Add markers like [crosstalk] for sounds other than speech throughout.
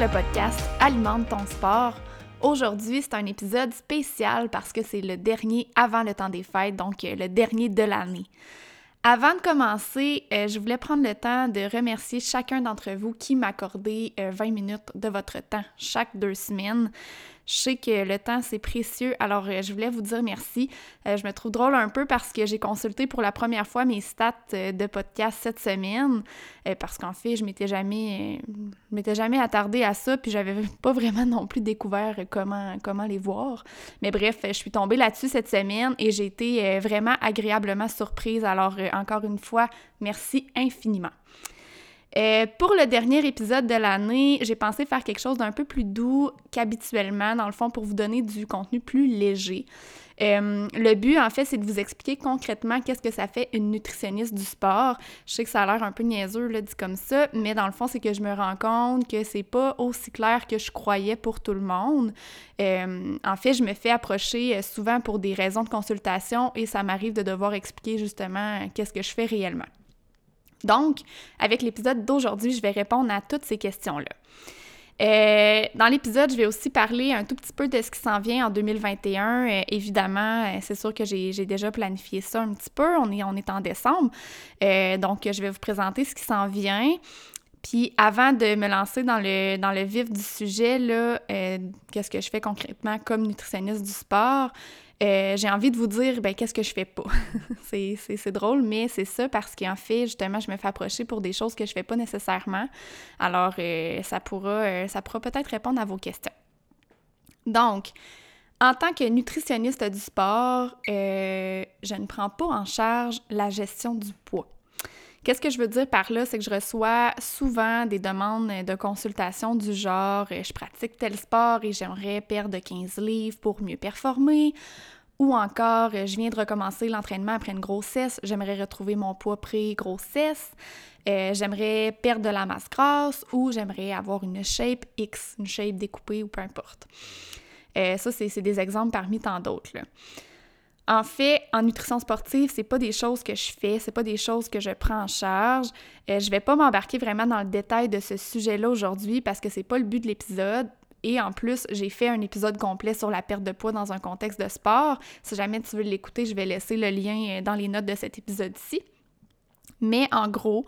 Le podcast Alimente ton sport. Aujourd'hui, c'est un épisode spécial parce que c'est le dernier avant le temps des fêtes, donc euh, le dernier de l'année. Avant de commencer, euh, je voulais prendre le temps de remercier chacun d'entre vous qui m'accordait 20 euh, minutes de votre temps chaque deux semaines. Je sais que le temps, c'est précieux, alors euh, je voulais vous dire merci. Euh, je me trouve drôle un peu parce que j'ai consulté pour la première fois mes stats euh, de podcast cette semaine, parce qu'en fait, je m'étais jamais, m'étais jamais attardée à ça, puis j'avais [laughs] pas vraiment non plus découvert comment, comment les voir. Mais bref, je suis tombée là-dessus cette semaine et j'ai été vraiment agréablement surprise. Alors, encore une fois, merci infiniment. Euh, pour le dernier épisode de l'année, j'ai pensé faire quelque chose d'un peu plus doux qu'habituellement, dans le fond, pour vous donner du contenu plus léger. Euh, le but, en fait, c'est de vous expliquer concrètement qu'est-ce que ça fait une nutritionniste du sport. Je sais que ça a l'air un peu niaiseux, là, dit comme ça, mais dans le fond, c'est que je me rends compte que c'est pas aussi clair que je croyais pour tout le monde. Euh, en fait, je me fais approcher souvent pour des raisons de consultation et ça m'arrive de devoir expliquer justement qu'est-ce que je fais réellement. Donc, avec l'épisode d'aujourd'hui, je vais répondre à toutes ces questions-là. Euh, dans l'épisode, je vais aussi parler un tout petit peu de ce qui s'en vient en 2021. Euh, évidemment, euh, c'est sûr que j'ai déjà planifié ça un petit peu. On est, en décembre. donc, je vais vous présenter ce qui s'en vient. Puis avant de me lancer dans le, dans le vif du sujet, qu'est-ce que je fais concrètement comme nutritionniste du sport? Euh, j'ai envie de vous dire, ben, qu'est-ce que je fais pas? [laughs] c'est drôle, mais c'est ça parce qu'en fait, justement, je me fais approcher pour des choses que je fais pas nécessairement. Alors, euh, ça pourra, euh, ça pourra peut-être répondre à vos questions. Donc, en tant que nutritionniste du sport, je ne prends pas en charge la gestion du poids. Qu'est-ce que je veux dire par là? C'est que je reçois souvent des demandes de consultation du genre je pratique tel sport et j'aimerais perdre 15 livres pour mieux performer. Ou encore, je viens de recommencer l'entraînement après une grossesse, j'aimerais retrouver mon poids pré-grossesse, euh, j'aimerais perdre de la masse grasse ou j'aimerais avoir une shape X, une shape découpée ou peu importe. Euh, ça, c'est des exemples parmi tant d'autres. En fait, en nutrition sportive, c'est pas des choses que je fais, c'est pas des choses que je prends en charge. Euh, je vais pas m'embarquer vraiment dans le détail de ce sujet-là aujourd'hui parce que c'est pas le but de l'épisode. Et en plus, j'ai fait un épisode complet sur la perte de poids dans un contexte de sport. Si jamais tu veux l'écouter, je vais laisser le lien euh, dans les notes de cet épisode-ci. Mais en gros,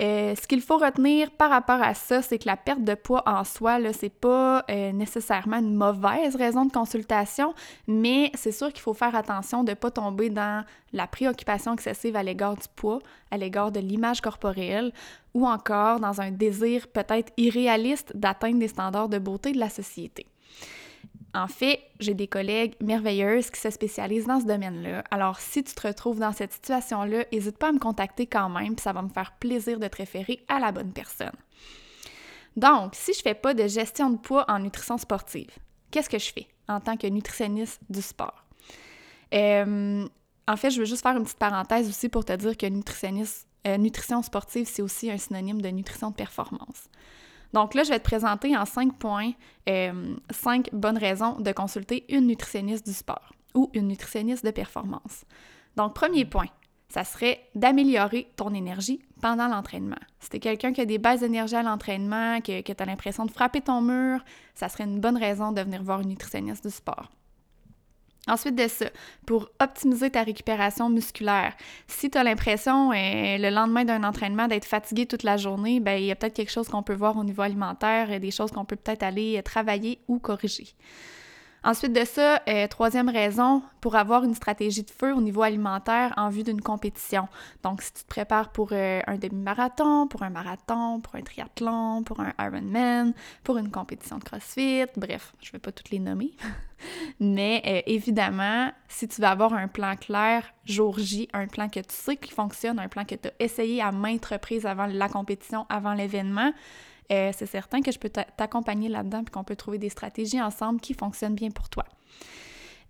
euh, ce qu'il faut retenir par rapport à ça, c'est que la perte de poids en soi, ce n'est pas euh, nécessairement une mauvaise raison de consultation, mais c'est sûr qu'il faut faire attention de pas tomber dans la préoccupation excessive à l'égard du poids, à l'égard de l'image corporelle, ou encore dans un désir peut-être irréaliste d'atteindre des standards de beauté de la société. En fait, j'ai des collègues merveilleuses qui se spécialisent dans ce domaine-là. Alors, si tu te retrouves dans cette situation-là, n'hésite pas à me contacter quand même, puis ça va me faire plaisir de te référer à la bonne personne. Donc, si je fais pas de gestion de poids en nutrition sportive, qu'est-ce que je fais en tant que nutritionniste du sport? Euh, en fait, je veux juste faire une petite parenthèse aussi pour te dire que nutritionniste, euh, nutrition sportive, c'est aussi un synonyme de nutrition de performance. Donc là, je vais te présenter en cinq points euh, cinq bonnes raisons de consulter une nutritionniste du sport ou une nutritionniste de performance. Donc, premier point, ça serait d'améliorer ton énergie pendant l'entraînement. Si tu es quelqu'un qui a des bases d'énergie à l'entraînement, que, que tu as l'impression de frapper ton mur, ça serait une bonne raison de venir voir une nutritionniste du sport. Ensuite de ça, pour optimiser ta récupération musculaire, si tu as l'impression euh, le lendemain d'un entraînement d'être fatigué toute la journée, ben il y a peut-être quelque chose qu'on peut voir au niveau alimentaire, et des choses qu'on peut peut-être aller travailler ou corriger. Ensuite de ça, euh, troisième raison, pour avoir une stratégie de feu au niveau alimentaire en vue d'une compétition. Donc, si tu te prépares pour euh, un demi-marathon, pour un marathon, pour un triathlon, pour un Ironman, pour une compétition de CrossFit, bref, je ne vais pas toutes les nommer. [laughs] Mais euh, évidemment, si tu veux avoir un plan clair, jour J, un plan que tu sais qui fonctionne, un plan que tu as essayé à maintes reprises avant la compétition, avant l'événement, euh, c'est certain que je peux t'accompagner là-dedans et qu'on peut trouver des stratégies ensemble qui fonctionnent bien pour toi.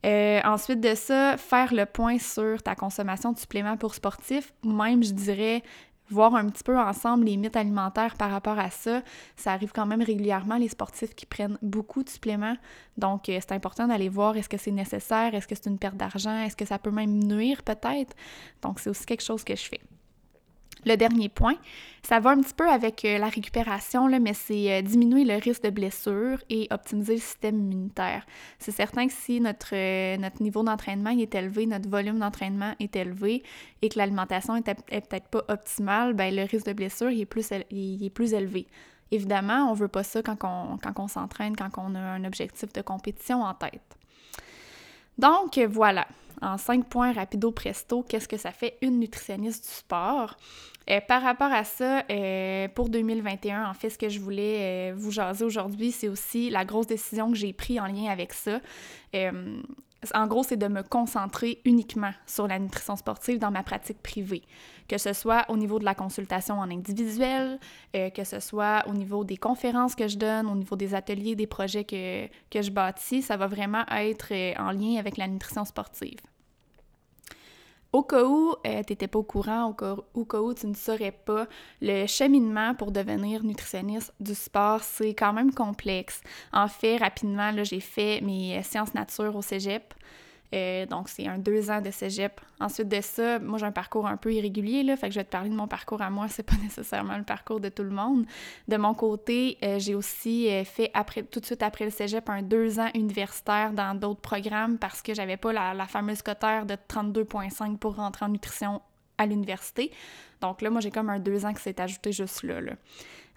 Euh, ensuite de ça, faire le point sur ta consommation de suppléments pour sportifs, même je dirais voir un petit peu ensemble les mythes alimentaires par rapport à ça. Ça arrive quand même régulièrement, les sportifs qui prennent beaucoup de suppléments. Donc, euh, c'est important d'aller voir est-ce que c'est nécessaire, est-ce que c'est une perte d'argent, est-ce que ça peut même nuire peut-être? Donc, c'est aussi quelque chose que je fais. Le dernier point, ça va un petit peu avec euh, la récupération, là, mais c'est euh, diminuer le risque de blessure et optimiser le système immunitaire. C'est certain que si notre, euh, notre niveau d'entraînement est élevé, notre volume d'entraînement est élevé et que l'alimentation est, peut-être pas optimale, ben, le risque de blessure est, plus, est plus élevé. Évidemment, on veut pas ça quand on, quand on s'entraîne, quand on a un objectif de compétition en tête. Donc voilà, en cinq points rapido presto, qu'est-ce que ça fait une nutritionniste du sport? Euh, par rapport à ça, euh, pour 2021, en fait, ce que je voulais euh, vous jaser aujourd'hui, c'est aussi la grosse décision que j'ai prise en lien avec ça. En gros, c'est de me concentrer uniquement sur la nutrition sportive dans ma pratique privée, que ce soit au niveau de la consultation en individuel, que ce soit au niveau des conférences que je donne, au niveau des ateliers, des projets que, que je bâtis, ça va vraiment être en lien avec la nutrition sportive. Au cas où euh, tu n'étais pas au courant, au cas, au cas, où tu ne saurais pas, le cheminement pour devenir nutritionniste du sport, c'est quand même complexe. En fait, rapidement, j'ai fait mes sciences nature au cégep. Euh, donc, c'est un deux ans de cégep. Ensuite de ça, moi, j'ai un parcours un peu irrégulier, là, fait que je vais te parler de mon parcours à moi, [laughs] c'est pas nécessairement le parcours de tout le monde. De mon côté, euh, j'ai aussi euh, fait tout de suite après le cégep un deux ans universitaire dans d'autres programmes parce que j'avais pas la, fameuse cotère de 32,5 pour rentrer en nutrition à l'université. Donc là, moi, j'ai comme un deux ans qui s'est ajouté juste là, là.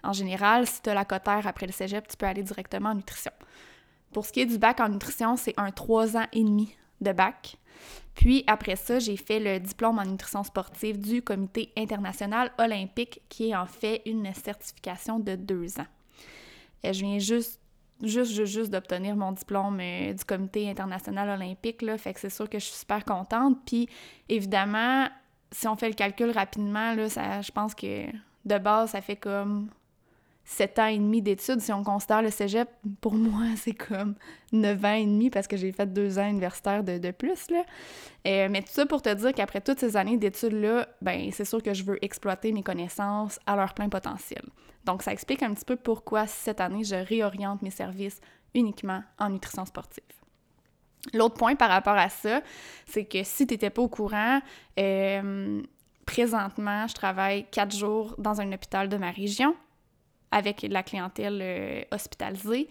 En général, si tu as la cotère après le cégep, tu peux aller directement en nutrition. Pour ce qui est du bac en nutrition, c'est un trois ans et demi de bac. Puis après ça, j'ai fait le diplôme en nutrition sportive du Comité international olympique, qui en fait une certification de deux ans. Et je viens juste juste, juste, d'obtenir mon diplôme euh, du Comité international olympique, là, fait que c'est sûr que je suis super contente. Puis évidemment, si on fait le calcul rapidement, là, je pense que de base, ça fait comme sept ans et demi d'études, si on considère le cégep, pour moi, [laughs] c'est comme neuf ans et demi parce que j'ai fait deux ans universitaires de, plus. Là. Euh, mais tout ça pour te dire qu'après toutes ces années d'études-là, ben c'est sûr que je veux exploiter mes connaissances à leur plein potentiel. Donc, ça explique un petit peu pourquoi cette année, je réoriente mes services uniquement en nutrition sportive. L'autre point par rapport à ça, c'est que si tu n'étais pas au courant, euh, présentement, je travaille quatre jours dans un hôpital de ma région avec la clientèle euh, hospitalisée.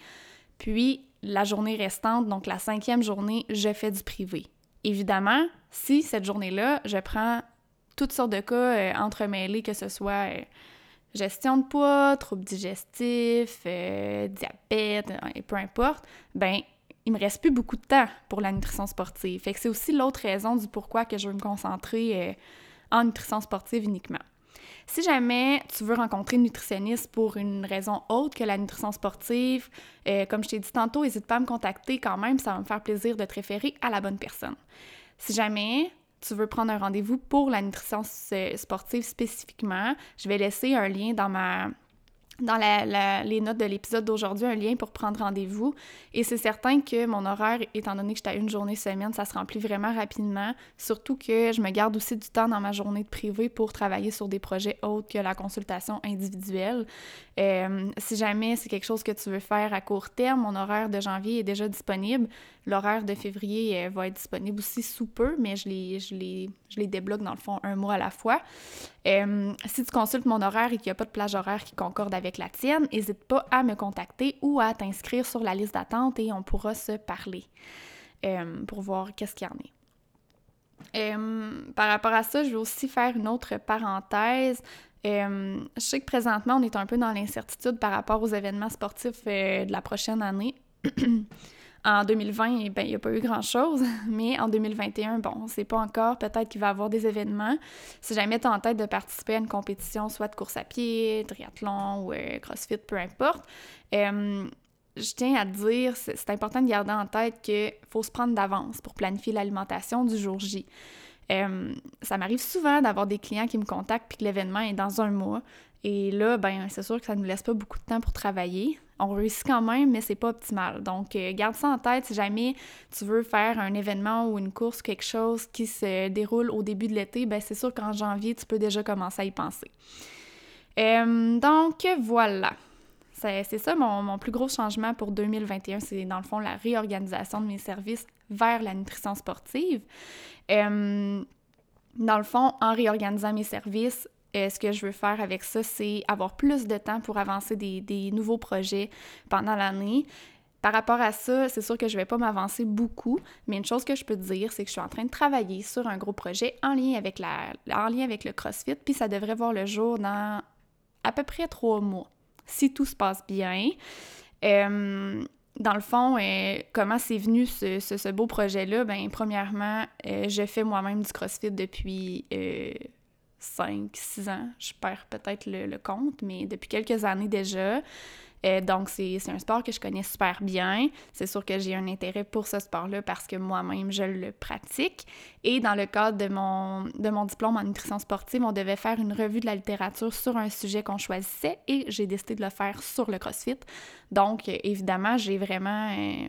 Puis la journée restante, donc la cinquième journée, je fais du privé. Évidemment, si cette journée-là, je prends toutes sortes de cas euh, entremêlés, que ce soit euh, gestion de poids, troubles digestifs, diabète, peu importe, ben il me reste plus beaucoup de temps pour la nutrition sportive. Fait c'est aussi l'autre raison du pourquoi que je veux me concentrer en nutrition sportive uniquement. Si jamais tu veux rencontrer une nutritionniste pour une raison autre que la nutrition sportive, euh, comme je t'ai dit tantôt, n'hésite pas à me contacter quand même, ça va me faire plaisir de te référer à la bonne personne. Si jamais tu veux prendre un rendez-vous pour la nutrition sportive spécifiquement, je vais laisser un lien dans ma dans les notes de l'épisode d'aujourd'hui un lien pour prendre rendez-vous. Et c'est certain que mon horaire, étant donné que j'étais à une journée semaine, ça se remplit vraiment rapidement. Surtout que je me garde aussi du temps dans ma journée de privé pour travailler sur des projets autres que la consultation individuelle. Euh, si jamais c'est quelque chose que tu veux faire à court terme, mon horaire de janvier est déjà disponible. L'horaire de février euh, va être disponible aussi sous peu, mais je les, débloque dans le fond un mois à la fois. Euh, si tu consultes mon horaire et qu'il n'y a pas de plage horaire qui concorde avec la tienne, n'hésite pas à me contacter ou à t'inscrire sur la liste d'attente et on pourra se parler euh, pour voir qu'est-ce qu'il y en est. Euh, par rapport à ça, je vais aussi faire une autre parenthèse. je sais que présentement, on est un peu dans l'incertitude par rapport aux événements sportifs de la prochaine année. [clears throat] En 2020, ben, il n'y a pas eu grand-chose, [laughs] mais en 2021, bon, on ne sait pas encore, peut-être qu'il va y avoir des événements. Si jamais tu en tête de participer à une compétition, soit de course à pied, triathlon ou euh, crossfit, peu importe, je tiens à te dire, c'est important de garder en tête qu'il faut se prendre d'avance pour planifier l'alimentation du jour J. Ça m'arrive souvent d'avoir des clients qui me contactent puis que l'événement est dans un mois. Et là, ben, c'est sûr que ça ne nous laisse pas beaucoup de temps pour travailler. On réussit quand même, mais c'est pas optimal. Donc, euh, garde ça en tête si jamais tu veux faire un événement ou une course, quelque chose qui se déroule au début de l'été, ben c'est sûr qu'en janvier, tu peux déjà commencer à y penser. Euh, donc, voilà. C'est ça mon, plus gros changement pour 2021, c'est dans le fond la réorganisation de mes services vers la nutrition sportive. Euh, dans le fond, en réorganisant mes services, euh, ce que je veux faire avec ça, c'est avoir plus de temps pour avancer des, nouveaux projets pendant l'année. Par rapport à ça, c'est sûr que je vais pas m'avancer beaucoup, mais une chose que je peux dire, c'est que je suis en train de travailler sur un gros projet en lien avec, la, en lien avec le CrossFit, puis ça devrait voir le jour dans à peu près trois mois, si tout se passe bien. Euh, dans le fond, euh, comment c'est venu ce, beau projet-là? Bien, premièrement, euh, je fais moi-même du CrossFit depuis 5, 6 ans. Je perds peut-être le, compte, mais depuis quelques années déjà. Euh, donc, c'est un sport que je connais super bien. C'est sûr que j'ai un intérêt pour ce sport-là parce que moi-même, je le pratique. Et dans le cadre de mon, de mon diplôme en nutrition sportive, on devait faire une revue de la littérature sur un sujet qu'on choisissait et j'ai décidé de le faire sur le CrossFit. Donc, évidemment, j'ai vraiment... Euh,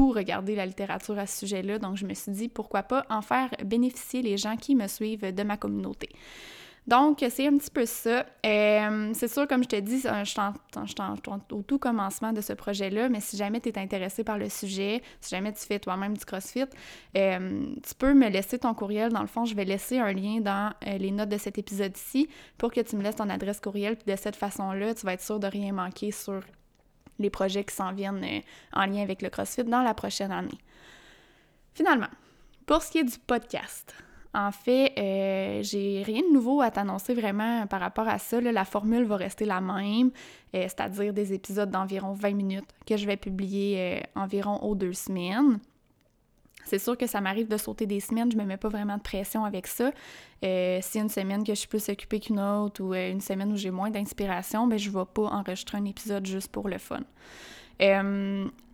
regardé la littérature à ce sujet-là, donc je me suis dit pourquoi pas en faire bénéficier les gens qui me suivent de ma communauté. Donc, c'est un petit peu ça. Euh, c'est sûr, comme je te dis, je suis au tout commencement de ce projet-là, mais si jamais tu es intéressé par le sujet, si jamais tu fais toi-même du CrossFit, euh, tu peux me laisser ton courriel. Dans le fond, je vais laisser un lien dans euh, les notes de cet épisode-ci pour que tu me laisses ton adresse courriel. Puis de cette façon-là, tu vas être sûr de rien manquer sur les projets qui s'en viennent en lien avec le CrossFit dans la prochaine année. Finalement, pour ce qui est du podcast, en fait, euh, j'ai rien de nouveau à t'annoncer vraiment par rapport à ça. La formule va rester la même, euh, c'est-à-dire des épisodes d'environ 20 minutes que je vais publier euh, environ aux deux semaines. C'est sûr que ça m'arrive de sauter des semaines, je me mets pas vraiment de pression avec ça. si une semaine que je suis plus occupée qu'une autre ou une semaine où j'ai moins d'inspiration, ben je vais pas enregistrer un épisode juste pour le fun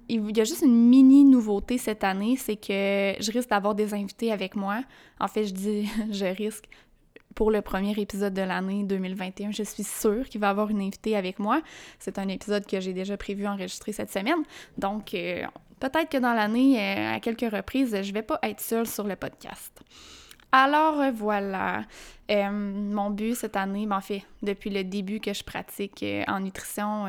il y a juste une mini nouveauté cette année, c'est que je risque d'avoir des invités avec moi. En fait, je dis [laughs] je risque pour le premier épisode de l'année 2021. Je suis sûre qu'il va avoir une invitée avec moi. C'est un épisode que j'ai déjà prévu enregistrer cette semaine. Donc, euh, peut-être que dans l'année, euh, à quelques reprises, je vais pas être seule sur le podcast. Alors euh, voilà, euh, mon but cette année, en fait, depuis le début que je pratique euh, en nutrition,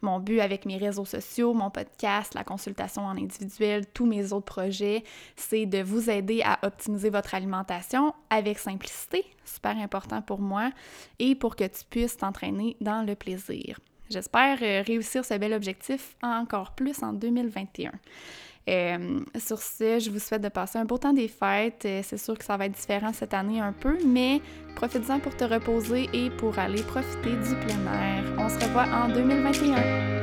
mon but avec mes réseaux sociaux, mon podcast, la consultation en individuel, tous mes autres projets, c'est de vous aider à optimiser votre alimentation avec simplicité, super important pour moi, et pour que tu puisses t'entraîner dans le plaisir. J'espère réussir ce bel objectif encore plus en 2021. Euh, sur ce, je vous souhaite de passer un beau temps des fêtes. Euh, c'est sûr que ça va être différent cette année un peu, mais profite-en pour te reposer et pour aller profiter du plein air. On se revoit en 2021.